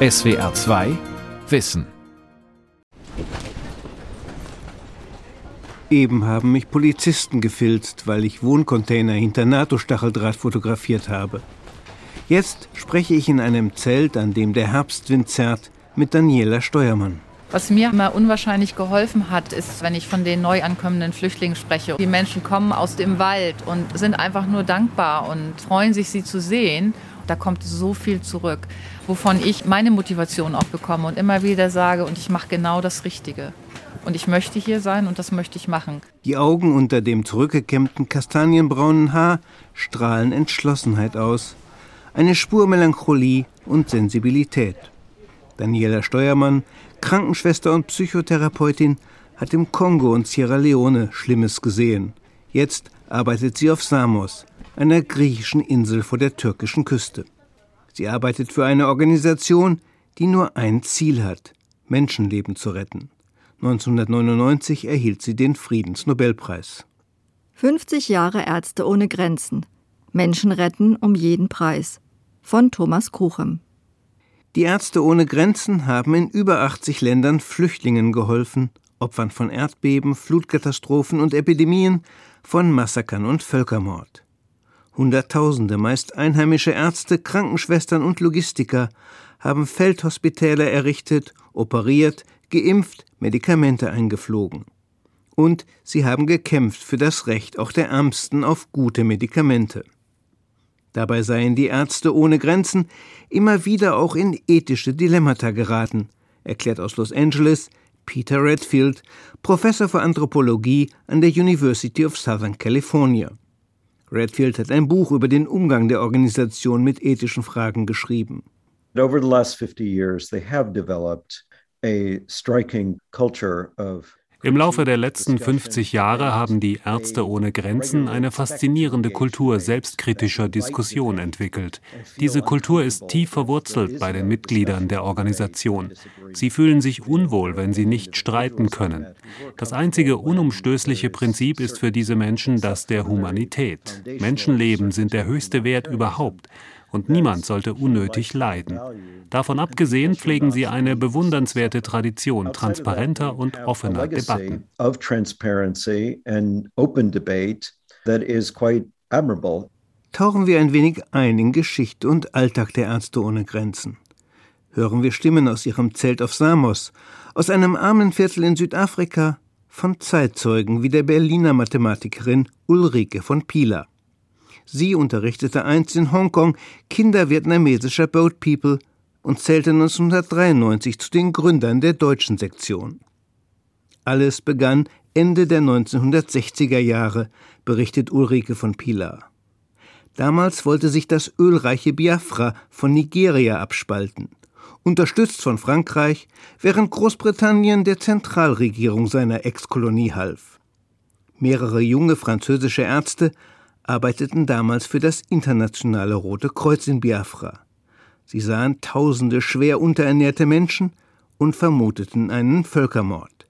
SWR 2 Wissen. Eben haben mich Polizisten gefilzt, weil ich Wohncontainer hinter NATO-Stacheldraht fotografiert habe. Jetzt spreche ich in einem Zelt, an dem der Herbstwind zerrt, mit Daniela Steuermann. Was mir immer unwahrscheinlich geholfen hat, ist, wenn ich von den neu ankommenden Flüchtlingen spreche. Die Menschen kommen aus dem Wald und sind einfach nur dankbar und freuen sich, sie zu sehen. Da kommt so viel zurück, wovon ich meine Motivation auch bekomme und immer wieder sage, und ich mache genau das Richtige. Und ich möchte hier sein und das möchte ich machen. Die Augen unter dem zurückgekämmten kastanienbraunen Haar strahlen Entschlossenheit aus. Eine Spur Melancholie und Sensibilität. Daniela Steuermann, Krankenschwester und Psychotherapeutin, hat im Kongo und Sierra Leone Schlimmes gesehen. Jetzt arbeitet sie auf Samos, einer griechischen Insel vor der türkischen Küste. Sie arbeitet für eine Organisation, die nur ein Ziel hat, Menschenleben zu retten. 1999 erhielt sie den Friedensnobelpreis. 50 Jahre Ärzte ohne Grenzen. Menschen retten um jeden Preis. Von Thomas Kruchem. Die Ärzte ohne Grenzen haben in über 80 Ländern Flüchtlingen geholfen, Opfern von Erdbeben, Flutkatastrophen und Epidemien, von Massakern und Völkermord. Hunderttausende, meist einheimische Ärzte, Krankenschwestern und Logistiker haben Feldhospitäle errichtet, operiert, geimpft, Medikamente eingeflogen. Und sie haben gekämpft für das Recht auch der Ärmsten auf gute Medikamente. Dabei seien die Ärzte ohne Grenzen immer wieder auch in ethische Dilemmata geraten, erklärt aus Los Angeles Peter Redfield, Professor für Anthropologie an der University of Southern California. Redfield hat ein Buch über den Umgang der Organisation mit ethischen Fragen geschrieben. Over the last 50 years, they have developed a striking culture of im Laufe der letzten 50 Jahre haben die Ärzte ohne Grenzen eine faszinierende Kultur selbstkritischer Diskussion entwickelt. Diese Kultur ist tief verwurzelt bei den Mitgliedern der Organisation. Sie fühlen sich unwohl, wenn sie nicht streiten können. Das einzige unumstößliche Prinzip ist für diese Menschen das der Humanität. Menschenleben sind der höchste Wert überhaupt und niemand sollte unnötig leiden. Davon abgesehen pflegen sie eine bewundernswerte Tradition transparenter und offener Debatten. Tauchen wir ein wenig ein in Geschichte und Alltag der Ärzte ohne Grenzen. Hören wir Stimmen aus ihrem Zelt auf Samos, aus einem armen Viertel in Südafrika, von Zeitzeugen wie der Berliner Mathematikerin Ulrike von Pieler. Sie unterrichtete einst in Hongkong Kinder vietnamesischer Boat People und zählte 1993 zu den Gründern der deutschen Sektion. Alles begann Ende der 1960er Jahre, berichtet Ulrike von Pilar. Damals wollte sich das ölreiche Biafra von Nigeria abspalten, unterstützt von Frankreich, während Großbritannien der Zentralregierung seiner Ex-Kolonie half. Mehrere junge französische Ärzte arbeiteten damals für das internationale Rote Kreuz in Biafra. Sie sahen tausende schwer unterernährte Menschen und vermuteten einen Völkermord,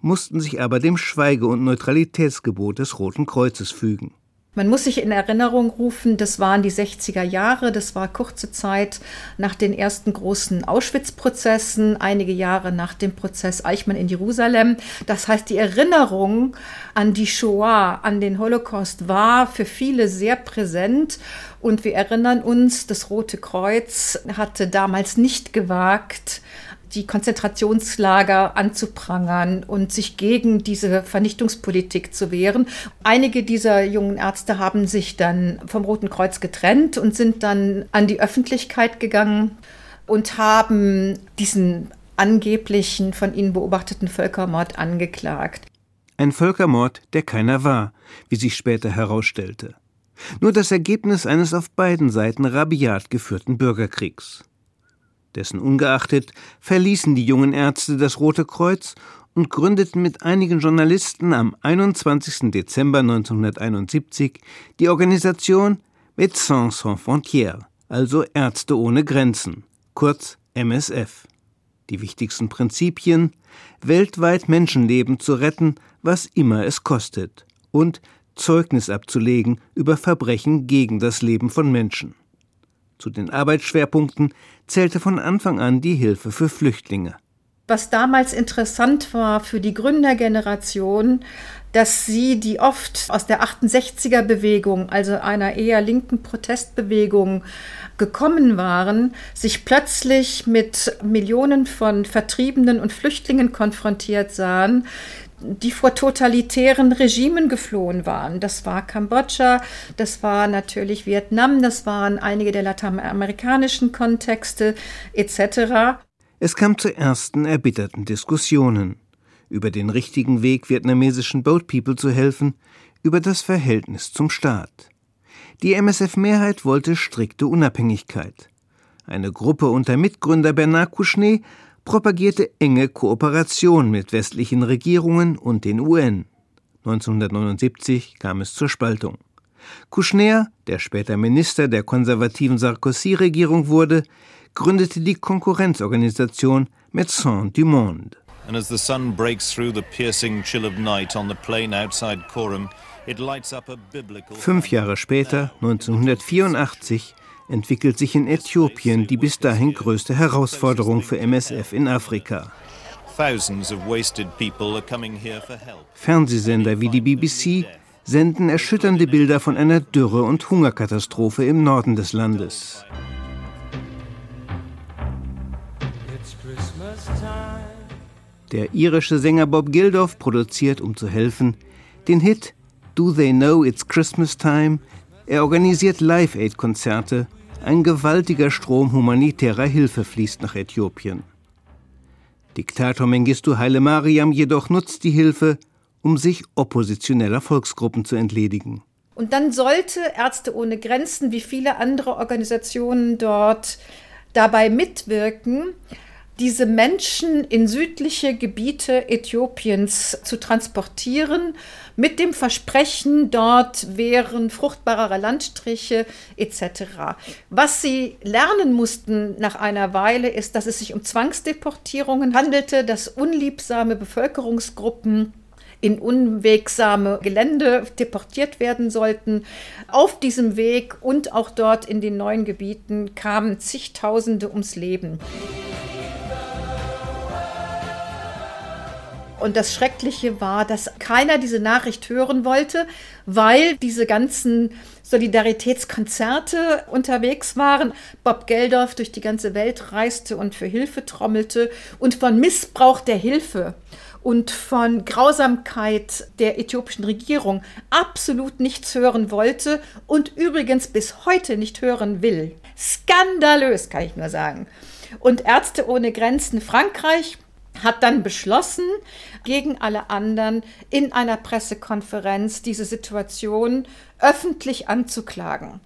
mussten sich aber dem Schweige- und Neutralitätsgebot des Roten Kreuzes fügen. Man muss sich in Erinnerung rufen, das waren die 60er Jahre, das war kurze Zeit nach den ersten großen Auschwitz-Prozessen, einige Jahre nach dem Prozess Eichmann in Jerusalem. Das heißt, die Erinnerung an die Shoah, an den Holocaust war für viele sehr präsent. Und wir erinnern uns, das Rote Kreuz hatte damals nicht gewagt, die Konzentrationslager anzuprangern und sich gegen diese Vernichtungspolitik zu wehren. Einige dieser jungen Ärzte haben sich dann vom Roten Kreuz getrennt und sind dann an die Öffentlichkeit gegangen und haben diesen angeblichen von ihnen beobachteten Völkermord angeklagt. Ein Völkermord, der keiner war, wie sich später herausstellte. Nur das Ergebnis eines auf beiden Seiten rabiat geführten Bürgerkriegs. Dessen ungeachtet verließen die jungen Ärzte das Rote Kreuz und gründeten mit einigen Journalisten am 21. Dezember 1971 die Organisation Médecins Sans Frontières, also Ärzte ohne Grenzen, kurz MSF. Die wichtigsten Prinzipien weltweit Menschenleben zu retten, was immer es kostet, und Zeugnis abzulegen über Verbrechen gegen das Leben von Menschen. Zu den Arbeitsschwerpunkten zählte von Anfang an die Hilfe für Flüchtlinge. Was damals interessant war für die Gründergeneration, dass sie, die oft aus der 68er Bewegung, also einer eher linken Protestbewegung, gekommen waren, sich plötzlich mit Millionen von Vertriebenen und Flüchtlingen konfrontiert sahen, die vor totalitären Regimen geflohen waren. Das war Kambodscha, das war natürlich Vietnam, das waren einige der lateinamerikanischen Kontexte etc. Es kam zu ersten erbitterten Diskussionen über den richtigen Weg vietnamesischen Boat People zu helfen, über das Verhältnis zum Staat. Die MSF-Mehrheit wollte strikte Unabhängigkeit. Eine Gruppe unter Mitgründer Bernard Kouchner propagierte enge Kooperation mit westlichen Regierungen und den UN. 1979 kam es zur Spaltung. Kouchner, der später Minister der konservativen Sarkozy-Regierung wurde, gründete die Konkurrenzorganisation Médecins du Monde. And as the sun breaks through the piercing chill of night on the plain outside Coram, it lights up a biblical Fünf Jahre später, 1984, entwickelt sich in Äthiopien die bis dahin größte Herausforderung für MSF in Afrika. Fernsehsender wie die BBC senden erschütternde Bilder von einer Dürre und Hungerkatastrophe im Norden des Landes. Der irische Sänger Bob Geldof produziert, um zu helfen, den Hit Do They Know It's Christmas Time. Er organisiert Live-Aid-Konzerte. Ein gewaltiger Strom humanitärer Hilfe fließt nach Äthiopien. Diktator Mengistu Haile Mariam jedoch nutzt die Hilfe, um sich oppositioneller Volksgruppen zu entledigen. Und dann sollte Ärzte ohne Grenzen wie viele andere Organisationen dort dabei mitwirken, diese Menschen in südliche Gebiete Äthiopiens zu transportieren, mit dem Versprechen, dort wären fruchtbarere Landstriche etc. Was sie lernen mussten nach einer Weile ist, dass es sich um Zwangsdeportierungen handelte, dass unliebsame Bevölkerungsgruppen in unwegsame Gelände deportiert werden sollten. Auf diesem Weg und auch dort in den neuen Gebieten kamen zigtausende ums Leben. Und das Schreckliche war, dass keiner diese Nachricht hören wollte, weil diese ganzen Solidaritätskonzerte unterwegs waren. Bob Geldorf durch die ganze Welt reiste und für Hilfe trommelte und von Missbrauch der Hilfe und von Grausamkeit der äthiopischen Regierung absolut nichts hören wollte und übrigens bis heute nicht hören will. Skandalös, kann ich nur sagen. Und Ärzte ohne Grenzen Frankreich hat dann beschlossen, gegen alle anderen in einer Pressekonferenz diese Situation öffentlich anzuklagen.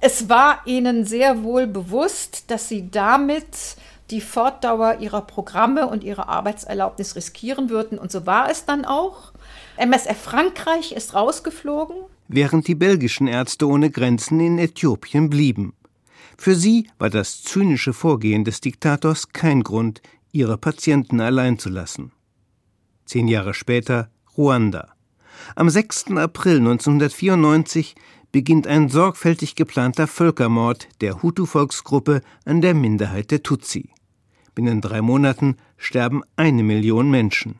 Es war ihnen sehr wohl bewusst, dass sie damit die Fortdauer ihrer Programme und ihrer Arbeitserlaubnis riskieren würden. Und so war es dann auch. MSF Frankreich ist rausgeflogen. Während die belgischen Ärzte ohne Grenzen in Äthiopien blieben. Für sie war das zynische Vorgehen des Diktators kein Grund, ihre Patienten allein zu lassen. Zehn Jahre später Ruanda. Am 6. April 1994 beginnt ein sorgfältig geplanter Völkermord der Hutu-Volksgruppe an der Minderheit der Tutsi. Binnen drei Monaten sterben eine Million Menschen.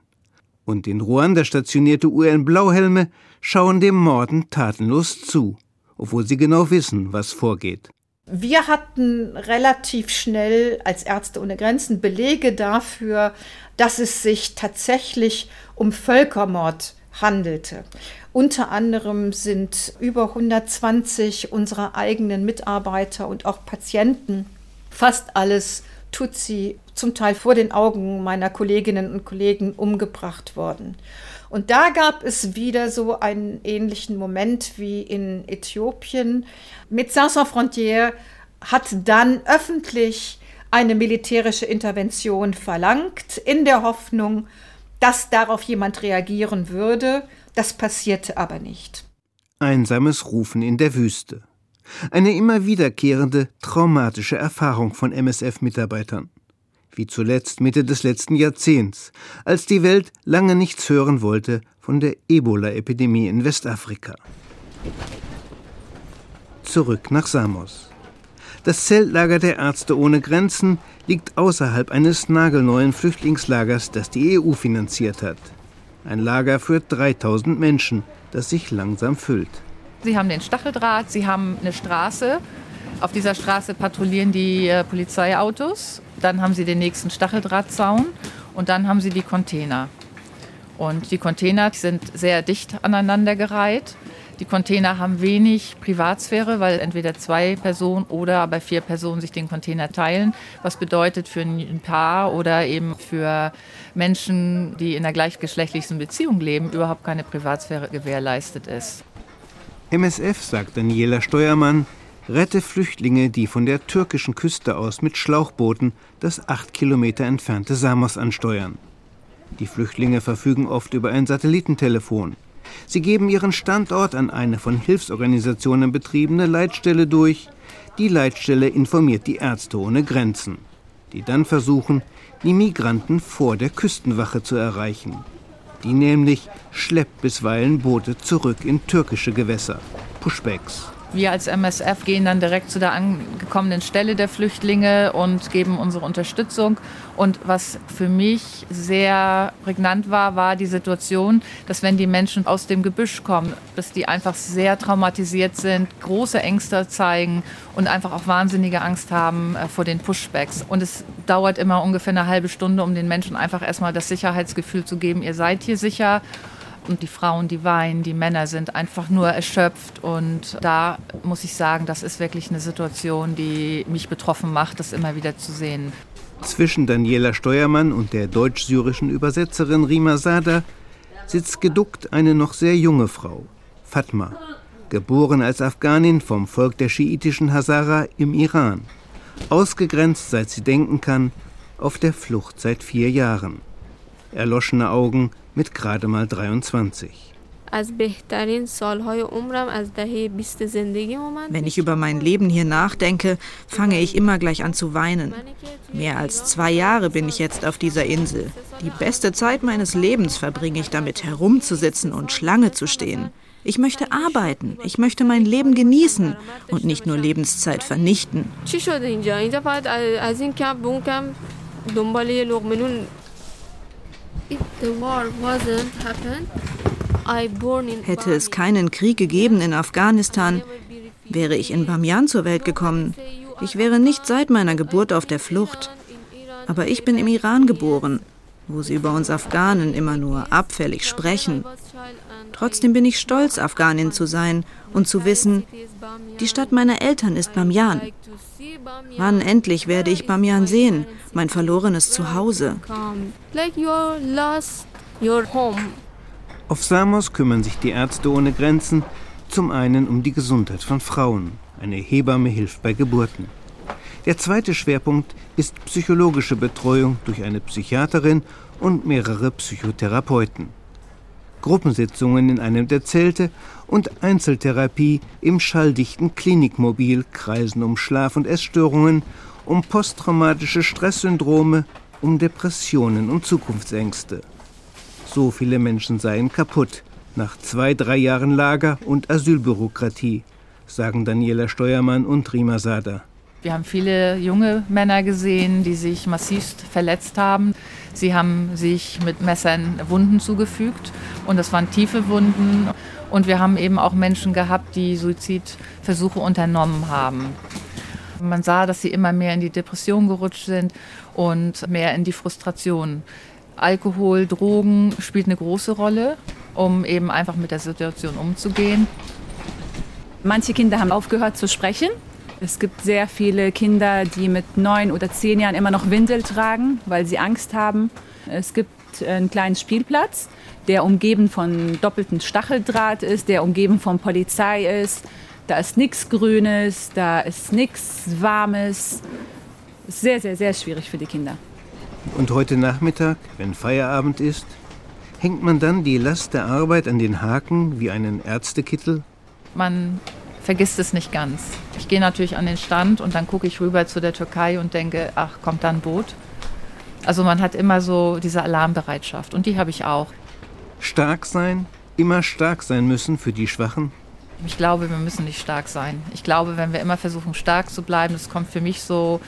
Und in Ruanda stationierte UN-Blauhelme schauen dem Morden tatenlos zu, obwohl sie genau wissen, was vorgeht. Wir hatten relativ schnell als Ärzte ohne Grenzen Belege dafür, dass es sich tatsächlich um Völkermord handelte. Unter anderem sind über 120 unserer eigenen Mitarbeiter und auch Patienten, fast alles Tutsi, zum Teil vor den Augen meiner Kolleginnen und Kollegen umgebracht worden. Und da gab es wieder so einen ähnlichen Moment wie in Äthiopien. Médecins Sans Frontières hat dann öffentlich eine militärische Intervention verlangt, in der Hoffnung, dass darauf jemand reagieren würde. Das passierte aber nicht. Einsames Rufen in der Wüste. Eine immer wiederkehrende traumatische Erfahrung von MSF-Mitarbeitern wie zuletzt Mitte des letzten Jahrzehnts, als die Welt lange nichts hören wollte von der Ebola-Epidemie in Westafrika. Zurück nach Samos. Das Zeltlager der Ärzte ohne Grenzen liegt außerhalb eines nagelneuen Flüchtlingslagers, das die EU finanziert hat. Ein Lager für 3000 Menschen, das sich langsam füllt. Sie haben den Stacheldraht, Sie haben eine Straße. Auf dieser Straße patrouillieren die äh, Polizeiautos. Dann haben Sie den nächsten Stacheldrahtzaun und dann haben Sie die Container. Und die Container sind sehr dicht aneinandergereiht. Die Container haben wenig Privatsphäre, weil entweder zwei Personen oder bei vier Personen sich den Container teilen, was bedeutet für ein Paar oder eben für Menschen, die in einer gleichgeschlechtlichen Beziehung leben, überhaupt keine Privatsphäre gewährleistet ist. MSF, sagt Daniela Steuermann, rette Flüchtlinge, die von der türkischen Küste aus mit Schlauchbooten das acht Kilometer entfernte Samos ansteuern. Die Flüchtlinge verfügen oft über ein Satellitentelefon. Sie geben ihren Standort an eine von Hilfsorganisationen betriebene Leitstelle durch. Die Leitstelle informiert die Ärzte ohne Grenzen, die dann versuchen, die Migranten vor der Küstenwache zu erreichen. Die nämlich schleppt bisweilen Boote zurück in türkische Gewässer. Pushbacks. Wir als MSF gehen dann direkt zu der angekommenen Stelle der Flüchtlinge und geben unsere Unterstützung. Und was für mich sehr prägnant war, war die Situation, dass wenn die Menschen aus dem Gebüsch kommen, dass die einfach sehr traumatisiert sind, große Ängste zeigen und einfach auch wahnsinnige Angst haben äh, vor den Pushbacks. Und es dauert immer ungefähr eine halbe Stunde, um den Menschen einfach erstmal das Sicherheitsgefühl zu geben, ihr seid hier sicher und die Frauen, die weinen, die Männer sind einfach nur erschöpft. Und da muss ich sagen, das ist wirklich eine Situation, die mich betroffen macht, das immer wieder zu sehen. Zwischen Daniela Steuermann und der deutsch-syrischen Übersetzerin Rima Sada sitzt geduckt eine noch sehr junge Frau, Fatma, geboren als Afghanin vom Volk der schiitischen Hazara im Iran, ausgegrenzt seit sie denken kann, auf der Flucht seit vier Jahren. Erloschene Augen, mit gerade mal 23. Wenn ich über mein Leben hier nachdenke, fange ich immer gleich an zu weinen. Mehr als zwei Jahre bin ich jetzt auf dieser Insel. Die beste Zeit meines Lebens verbringe ich damit, herumzusitzen und Schlange zu stehen. Ich möchte arbeiten, ich möchte mein Leben genießen und nicht nur Lebenszeit vernichten. Hätte es keinen Krieg gegeben in Afghanistan, wäre ich in Bamian zur Welt gekommen. Ich wäre nicht seit meiner Geburt auf der Flucht. Aber ich bin im Iran geboren, wo sie über uns Afghanen immer nur abfällig sprechen. Trotzdem bin ich stolz, Afghanin zu sein und zu wissen, die Stadt meiner Eltern ist Bamian. Wann endlich werde ich Bamian sehen, mein verlorenes Zuhause? Auf Samos kümmern sich die Ärzte ohne Grenzen zum einen um die Gesundheit von Frauen. Eine Hebamme hilft bei Geburten. Der zweite Schwerpunkt ist psychologische Betreuung durch eine Psychiaterin und mehrere Psychotherapeuten. Gruppensitzungen in einem der Zelte und Einzeltherapie im schalldichten Klinikmobil kreisen um Schlaf- und Essstörungen, um posttraumatische Stresssyndrome, um Depressionen und Zukunftsängste. So viele Menschen seien kaputt nach zwei, drei Jahren Lager und Asylbürokratie, sagen Daniela Steuermann und Rima Sada. Wir haben viele junge Männer gesehen, die sich massivst verletzt haben. Sie haben sich mit Messern Wunden zugefügt und das waren tiefe Wunden. Und wir haben eben auch Menschen gehabt, die Suizidversuche unternommen haben. Man sah, dass sie immer mehr in die Depression gerutscht sind und mehr in die Frustration. Alkohol, Drogen spielt eine große Rolle, um eben einfach mit der Situation umzugehen. Manche Kinder haben aufgehört zu sprechen. Es gibt sehr viele Kinder, die mit neun oder zehn Jahren immer noch Windel tragen, weil sie Angst haben. Es gibt einen kleinen Spielplatz, der umgeben von doppeltem Stacheldraht ist, der umgeben von Polizei ist. Da ist nichts Grünes, da ist nichts Warmes. Sehr, sehr, sehr schwierig für die Kinder. Und heute Nachmittag, wenn Feierabend ist, hängt man dann die Last der Arbeit an den Haken wie einen Ärztekittel? Man vergisst es nicht ganz. Ich gehe natürlich an den Stand und dann gucke ich rüber zu der Türkei und denke, ach, kommt da ein Boot? Also man hat immer so diese Alarmbereitschaft und die habe ich auch. Stark sein, immer stark sein müssen für die Schwachen? Ich glaube, wir müssen nicht stark sein. Ich glaube, wenn wir immer versuchen, stark zu bleiben, das kommt für mich so,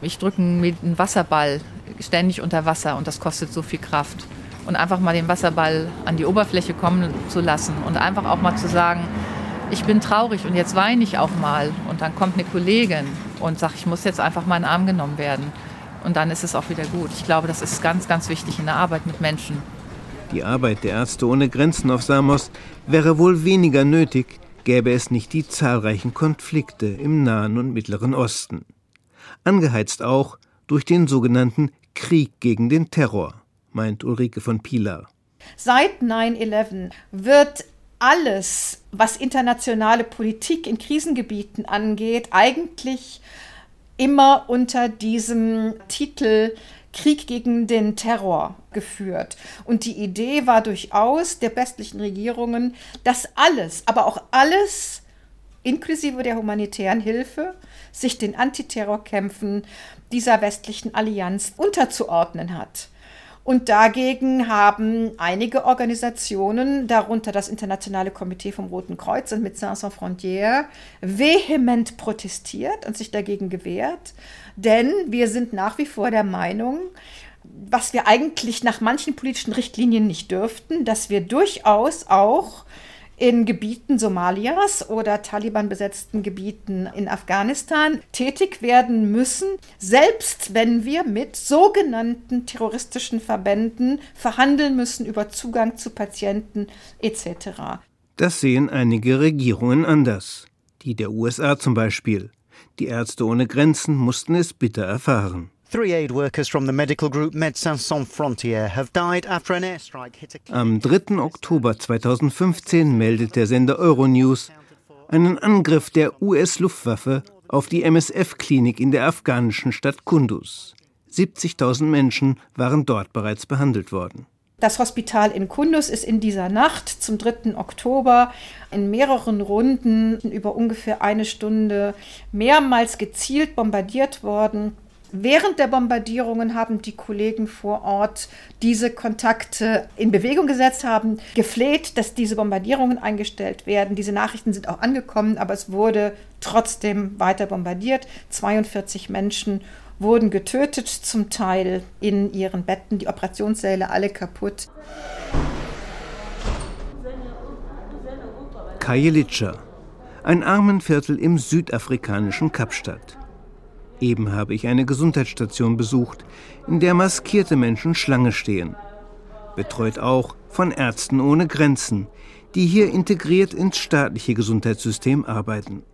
ich drücke einen Wasserball ständig unter Wasser und das kostet so viel Kraft. Und einfach mal den Wasserball an die Oberfläche kommen zu lassen und einfach auch mal zu sagen, ich bin traurig und jetzt weine ich auch mal. Und dann kommt eine Kollegin und sagt, ich muss jetzt einfach mal in den Arm genommen werden. Und dann ist es auch wieder gut. Ich glaube, das ist ganz, ganz wichtig in der Arbeit mit Menschen. Die Arbeit der Ärzte ohne Grenzen auf Samos wäre wohl weniger nötig, gäbe es nicht die zahlreichen Konflikte im Nahen und Mittleren Osten. Angeheizt auch durch den sogenannten Krieg gegen den Terror, meint Ulrike von Pilar. Seit 9-11 wird alles, was internationale Politik in Krisengebieten angeht, eigentlich immer unter diesem Titel Krieg gegen den Terror geführt. Und die Idee war durchaus der westlichen Regierungen, dass alles, aber auch alles, inklusive der humanitären Hilfe, sich den Antiterrorkämpfen dieser westlichen Allianz unterzuordnen hat. Und dagegen haben einige Organisationen, darunter das Internationale Komitee vom Roten Kreuz und Médecins Sans Frontières, vehement protestiert und sich dagegen gewehrt. Denn wir sind nach wie vor der Meinung, was wir eigentlich nach manchen politischen Richtlinien nicht dürften, dass wir durchaus auch in Gebieten Somalias oder Taliban besetzten Gebieten in Afghanistan tätig werden müssen, selbst wenn wir mit sogenannten terroristischen Verbänden verhandeln müssen über Zugang zu Patienten etc. Das sehen einige Regierungen anders. Die der USA zum Beispiel. Die Ärzte ohne Grenzen mussten es bitter erfahren. Am 3. Oktober 2015 meldet der Sender Euronews einen Angriff der US-Luftwaffe auf die MSF-Klinik in der afghanischen Stadt Kunduz. 70.000 Menschen waren dort bereits behandelt worden. Das Hospital in Kunduz ist in dieser Nacht zum 3. Oktober in mehreren Runden über ungefähr eine Stunde mehrmals gezielt bombardiert worden. Während der Bombardierungen haben die Kollegen vor Ort diese Kontakte in Bewegung gesetzt, haben gefleht, dass diese Bombardierungen eingestellt werden. Diese Nachrichten sind auch angekommen, aber es wurde trotzdem weiter bombardiert. 42 Menschen wurden getötet, zum Teil in ihren Betten, die Operationssäle alle kaputt. Kajelitscha, ein Armenviertel im südafrikanischen Kapstadt. Eben habe ich eine Gesundheitsstation besucht, in der maskierte Menschen Schlange stehen. Betreut auch von Ärzten ohne Grenzen, die hier integriert ins staatliche Gesundheitssystem arbeiten.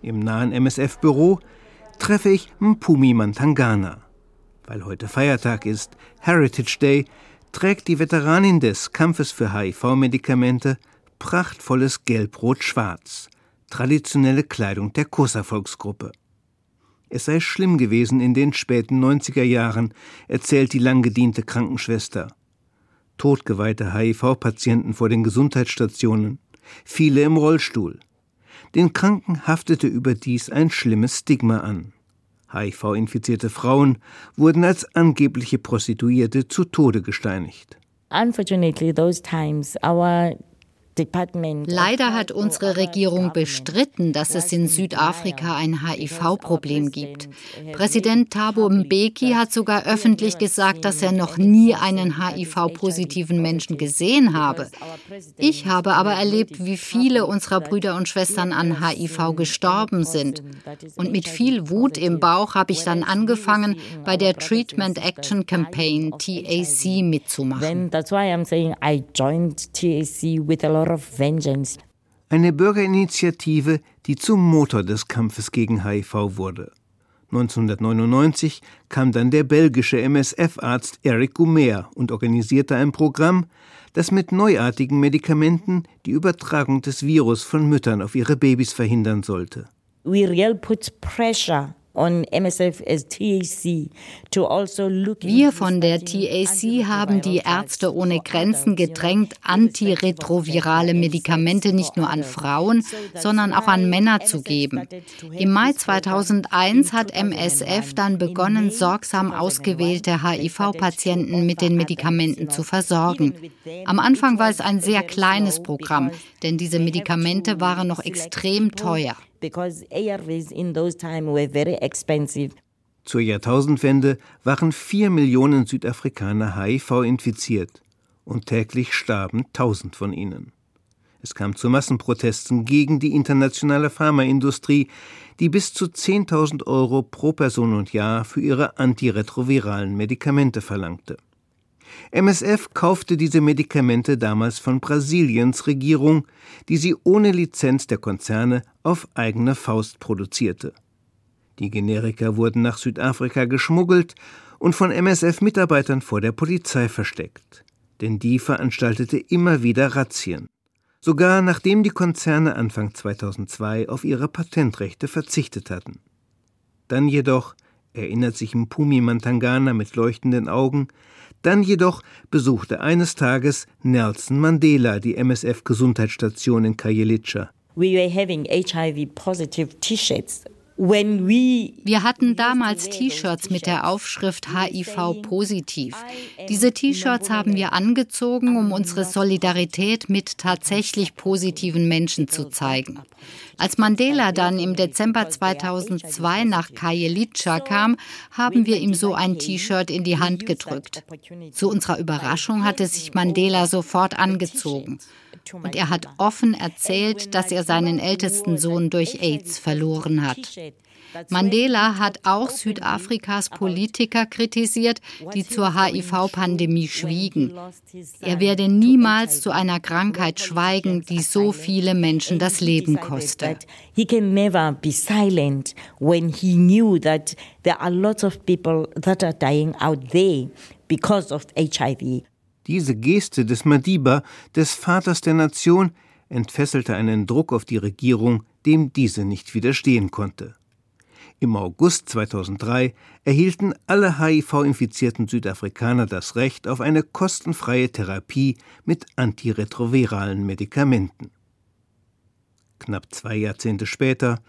Im nahen MSF-Büro treffe ich Mpumi Mantangana. Weil heute Feiertag ist, Heritage Day, trägt die Veteranin des Kampfes für HIV-Medikamente prachtvolles Gelb-Rot-Schwarz, traditionelle Kleidung der Kosa-Volksgruppe. Es sei schlimm gewesen in den späten 90er Jahren, erzählt die langgediente Krankenschwester. Totgeweihte HIV-Patienten vor den Gesundheitsstationen, viele im Rollstuhl. Den Kranken haftete überdies ein schlimmes Stigma an. HIV-infizierte Frauen wurden als angebliche Prostituierte zu Tode gesteinigt. Unfortunately, those times our Leider hat unsere Regierung bestritten, dass es in Südafrika ein HIV-Problem gibt. Präsident Thabo Mbeki hat sogar öffentlich gesagt, dass er noch nie einen HIV-positiven Menschen gesehen habe. Ich habe aber erlebt, wie viele unserer Brüder und Schwestern an HIV gestorben sind. Und mit viel Wut im Bauch habe ich dann angefangen, bei der Treatment Action Campaign TAC mitzumachen. That's why I'm saying I joined TAC with a lot of vengeance. Eine Bürgerinitiative, die zum Motor des Kampfes gegen HIV wurde. 1999 kam dann der belgische MSF-Arzt Eric Goumer und organisierte ein Programm, das mit neuartigen Medikamenten die Übertragung des Virus von Müttern auf ihre Babys verhindern sollte. We really put pressure Wir von der TAC haben die Ärzte ohne Grenzen gedrängt, antiretrovirale Medikamente nicht nur an Frauen, sondern auch an Männer zu geben. Im Mai 2001 hat MSF dann begonnen, sorgsam ausgewählte HIV-Patienten mit den Medikamenten zu versorgen. Am Anfang war es ein sehr kleines Programm, denn diese Medikamente waren noch extrem teuer because ARVs in those time were very expensive. Zur Jahrtausendwende waren vier Millionen Südafrikaner HIV infiziert und täglich starben tausend von ihnen. Es kam zu Massenprotesten gegen die internationale Pharmaindustrie, die bis zu 10.000 Euro pro Person und Jahr für ihre antiretroviralen Medikamente verlangte. MSF kaufte diese Medikamente damals von Brasiliens Regierung, die sie ohne Lizenz der Konzerne auf eigene Faust produzierte. Die Generika wurden nach Südafrika geschmuggelt und von MSF-Mitarbeitern vor der Polizei versteckt. Denn die veranstaltete immer wieder Razzien. Sogar nachdem die Konzerne Anfang 2002 auf ihre Patentrechte verzichtet hatten. Dann jedoch, erinnert sich Mpumi Mantangana mit leuchtenden Augen, dann jedoch besuchte eines Tages Nelson Mandela die MSF-Gesundheitsstation in Kayelitscha. We were having HIV-positive T-shirts wir hatten damals T-Shirts mit der Aufschrift HIV positiv. Diese T-Shirts haben wir angezogen, um unsere Solidarität mit tatsächlich positiven Menschen zu zeigen. Als Mandela dann im Dezember 2002 nach Kayelitscha kam, haben wir ihm so ein T-Shirt in die Hand gedrückt. Zu unserer Überraschung hatte sich Mandela sofort angezogen. Und er hat offen erzählt, dass er seinen ältesten Sohn durch AIDS verloren hat. Mandela hat auch Südafrikas Politiker kritisiert, die zur HIV-Pandemie schwiegen. Er werde niemals zu einer Krankheit schweigen, die so viele Menschen das Leben koste. He can never be silent when he knew that there are lots of people that are dying out there because of HIV. Diese Geste des Madiba, des Vaters der Nation, entfesselte einen Druck auf die Regierung, dem diese nicht widerstehen konnte. Im August 2003 erhielten alle HIV-infizierten Südafrikaner das Recht auf eine kostenfreie Therapie mit antiretroviralen Medikamenten. Knapp zwei Jahrzehnte später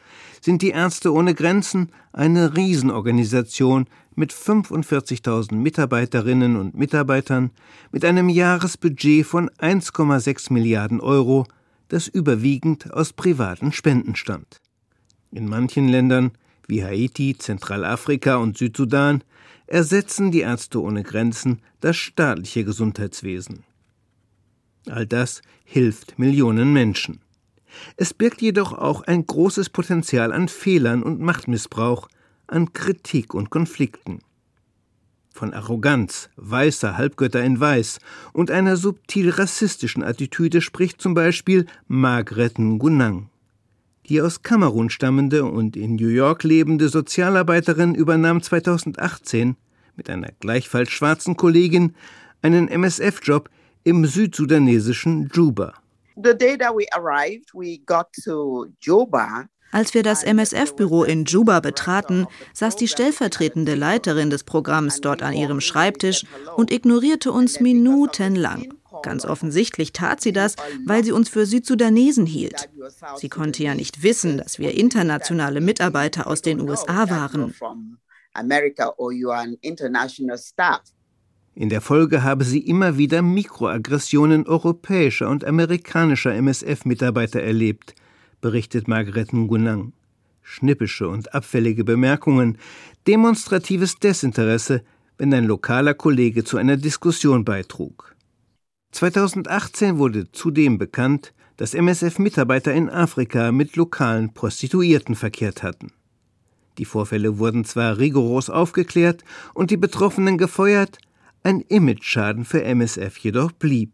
sind die Ärzte ohne Grenzen eine Riesenorganisation mit 45.000 Mitarbeiterinnen und Mitarbeitern mit einem Jahresbudget von 1,6 Milliarden Euro, das überwiegend aus privaten Spenden stammt. In manchen Ländern, wie Haiti, Zentralafrika und Südsudan, ersetzen die Ärzte ohne Grenzen das staatliche Gesundheitswesen. All das hilft Millionen Menschen. Es birgt jedoch auch ein großes Potenzial an Fehlern und Machtmissbrauch, an Kritik und Konflikten. Von Arroganz, weißer Halbgötter in Weiß und einer subtil rassistischen Attitüde spricht zum Beispiel Margret Ngunang. Die aus Kamerun stammende und in New York lebende Sozialarbeiterin übernahm 2018 mit einer gleichfalls schwarzen Kollegin einen MSF-Job im südsudanesischen Juba. The day that we arrived, we got to Juba als wir das MSF-Büro in Juba betraten, saß die stellvertretende Leiterin des Programms dort an ihrem Schreibtisch und ignorierte uns minutenlang. Ganz offensichtlich tat sie das, weil sie uns für Südsudanesen hielt. Sie konnte ja nicht wissen, dass wir internationale Mitarbeiter aus den USA waren. In der Folge habe sie immer wieder Mikroaggressionen europäischer und amerikanischer MSF-Mitarbeiter erlebt – berichtet Margret Ngunang. Schnippische und abfällige Bemerkungen, demonstratives Desinteresse, wenn ein lokaler Kollege zu einer Diskussion beitrug. 2018 wurde zudem bekannt, dass MSF-Mitarbeiter in Afrika mit lokalen Prostituierten verkehrt hatten. Die Vorfälle wurden zwar rigoros aufgeklärt und die Betroffenen gefeuert, ein Imageschaden für MSF jedoch blieb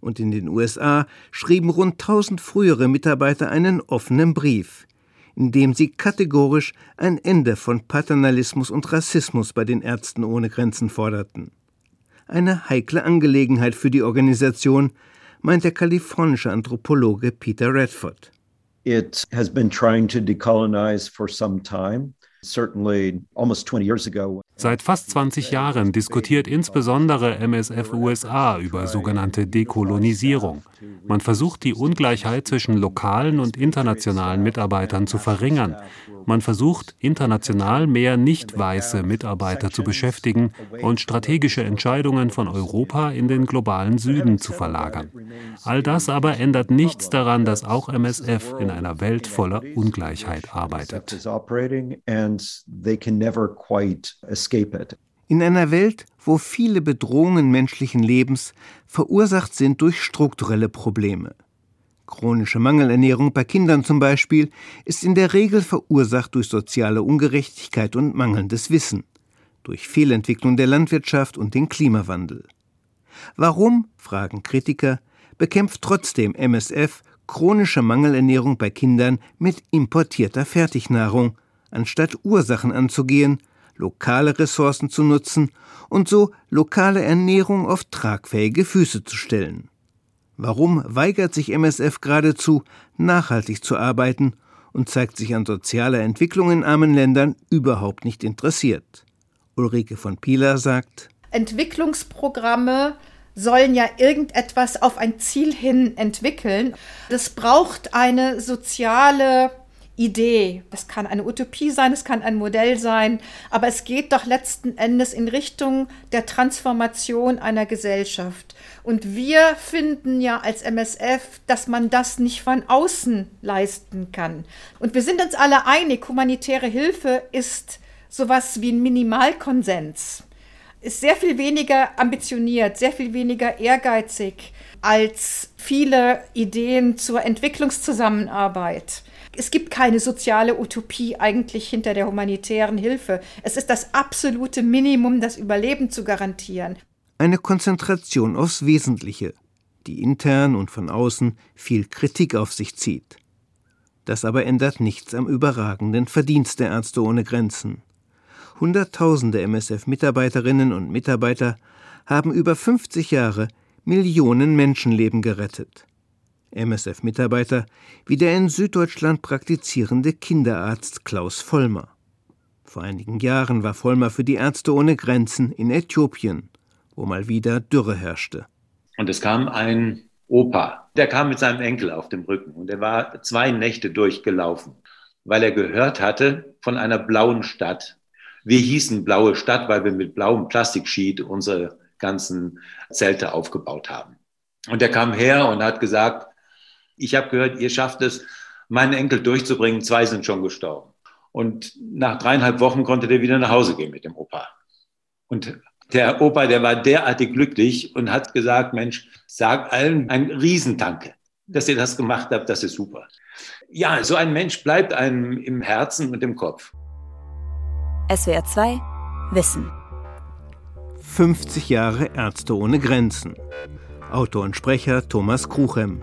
und in den USA schrieben rund 1000 frühere Mitarbeiter einen offenen Brief, in dem sie kategorisch ein Ende von Paternalismus und Rassismus bei den Ärzten ohne Grenzen forderten. Eine heikle Angelegenheit für die Organisation, meint der kalifornische Anthropologe Peter Redford. It has been trying to decolonize for some time. Seit fast 20 Jahren diskutiert insbesondere MSF USA über sogenannte Dekolonisierung. Man versucht, die Ungleichheit zwischen lokalen und internationalen Mitarbeitern zu verringern. Man versucht, international mehr nicht weiße Mitarbeiter zu beschäftigen und strategische Entscheidungen von Europa in den globalen Süden zu verlagern. All das aber ändert nichts daran, dass auch MSF in einer Welt voller Ungleichheit arbeitet. In einer Welt, wo viele Bedrohungen menschlichen Lebens verursacht sind durch strukturelle Probleme. Chronische Mangelernährung bei Kindern zum Beispiel ist in der Regel verursacht durch soziale Ungerechtigkeit und mangelndes Wissen, durch Fehlentwicklung der Landwirtschaft und den Klimawandel. Warum, fragen Kritiker, bekämpft trotzdem MSF chronische Mangelernährung bei Kindern mit importierter Fertignahrung, anstatt Ursachen anzugehen, lokale Ressourcen zu nutzen und so lokale Ernährung auf tragfähige Füße zu stellen. Warum weigert sich MSF geradezu, nachhaltig zu arbeiten und zeigt sich an sozialer Entwicklung in armen Ländern überhaupt nicht interessiert? Ulrike von Pieler sagt, Entwicklungsprogramme sollen ja irgendetwas auf ein Ziel hin entwickeln. Das braucht eine soziale Idee. Das kann eine Utopie sein, es kann ein Modell sein, aber es geht doch letzten Endes in Richtung der Transformation einer Gesellschaft. Und wir finden ja als MSF, dass man das nicht von außen leisten kann. Und wir sind uns alle einig, humanitäre Hilfe ist sowas wie ein Minimalkonsens. Ist sehr viel weniger ambitioniert, sehr viel weniger ehrgeizig als viele Ideen zur Entwicklungszusammenarbeit. Es gibt keine soziale Utopie eigentlich hinter der humanitären Hilfe. Es ist das absolute Minimum, das Überleben zu garantieren. Eine Konzentration aufs Wesentliche, die intern und von außen viel Kritik auf sich zieht. Das aber ändert nichts am überragenden Verdienst der Ärzte ohne Grenzen. Hunderttausende MSF-Mitarbeiterinnen und Mitarbeiter haben über 50 Jahre Millionen Menschenleben gerettet. MSF-Mitarbeiter wie der in Süddeutschland praktizierende Kinderarzt Klaus Vollmer. Vor einigen Jahren war Vollmer für die Ärzte ohne Grenzen in Äthiopien, wo mal wieder Dürre herrschte. Und es kam ein Opa, der kam mit seinem Enkel auf dem Rücken und er war zwei Nächte durchgelaufen, weil er gehört hatte von einer blauen Stadt. Wir hießen blaue Stadt, weil wir mit blauem Plastikschied unsere ganzen Zelte aufgebaut haben. Und er kam her und hat gesagt, ich habe gehört, ihr schafft es, meinen Enkel durchzubringen. Zwei sind schon gestorben. Und nach dreieinhalb Wochen konnte der wieder nach Hause gehen mit dem Opa. Und der Opa, der war derartig glücklich und hat gesagt, Mensch, sag allen ein Riesendanke, dass ihr das gemacht habt, das ist super. Ja, so ein Mensch bleibt einem im Herzen und im Kopf. SWR 2 Wissen. 50 Jahre Ärzte ohne Grenzen. Autor und Sprecher Thomas Kruchem.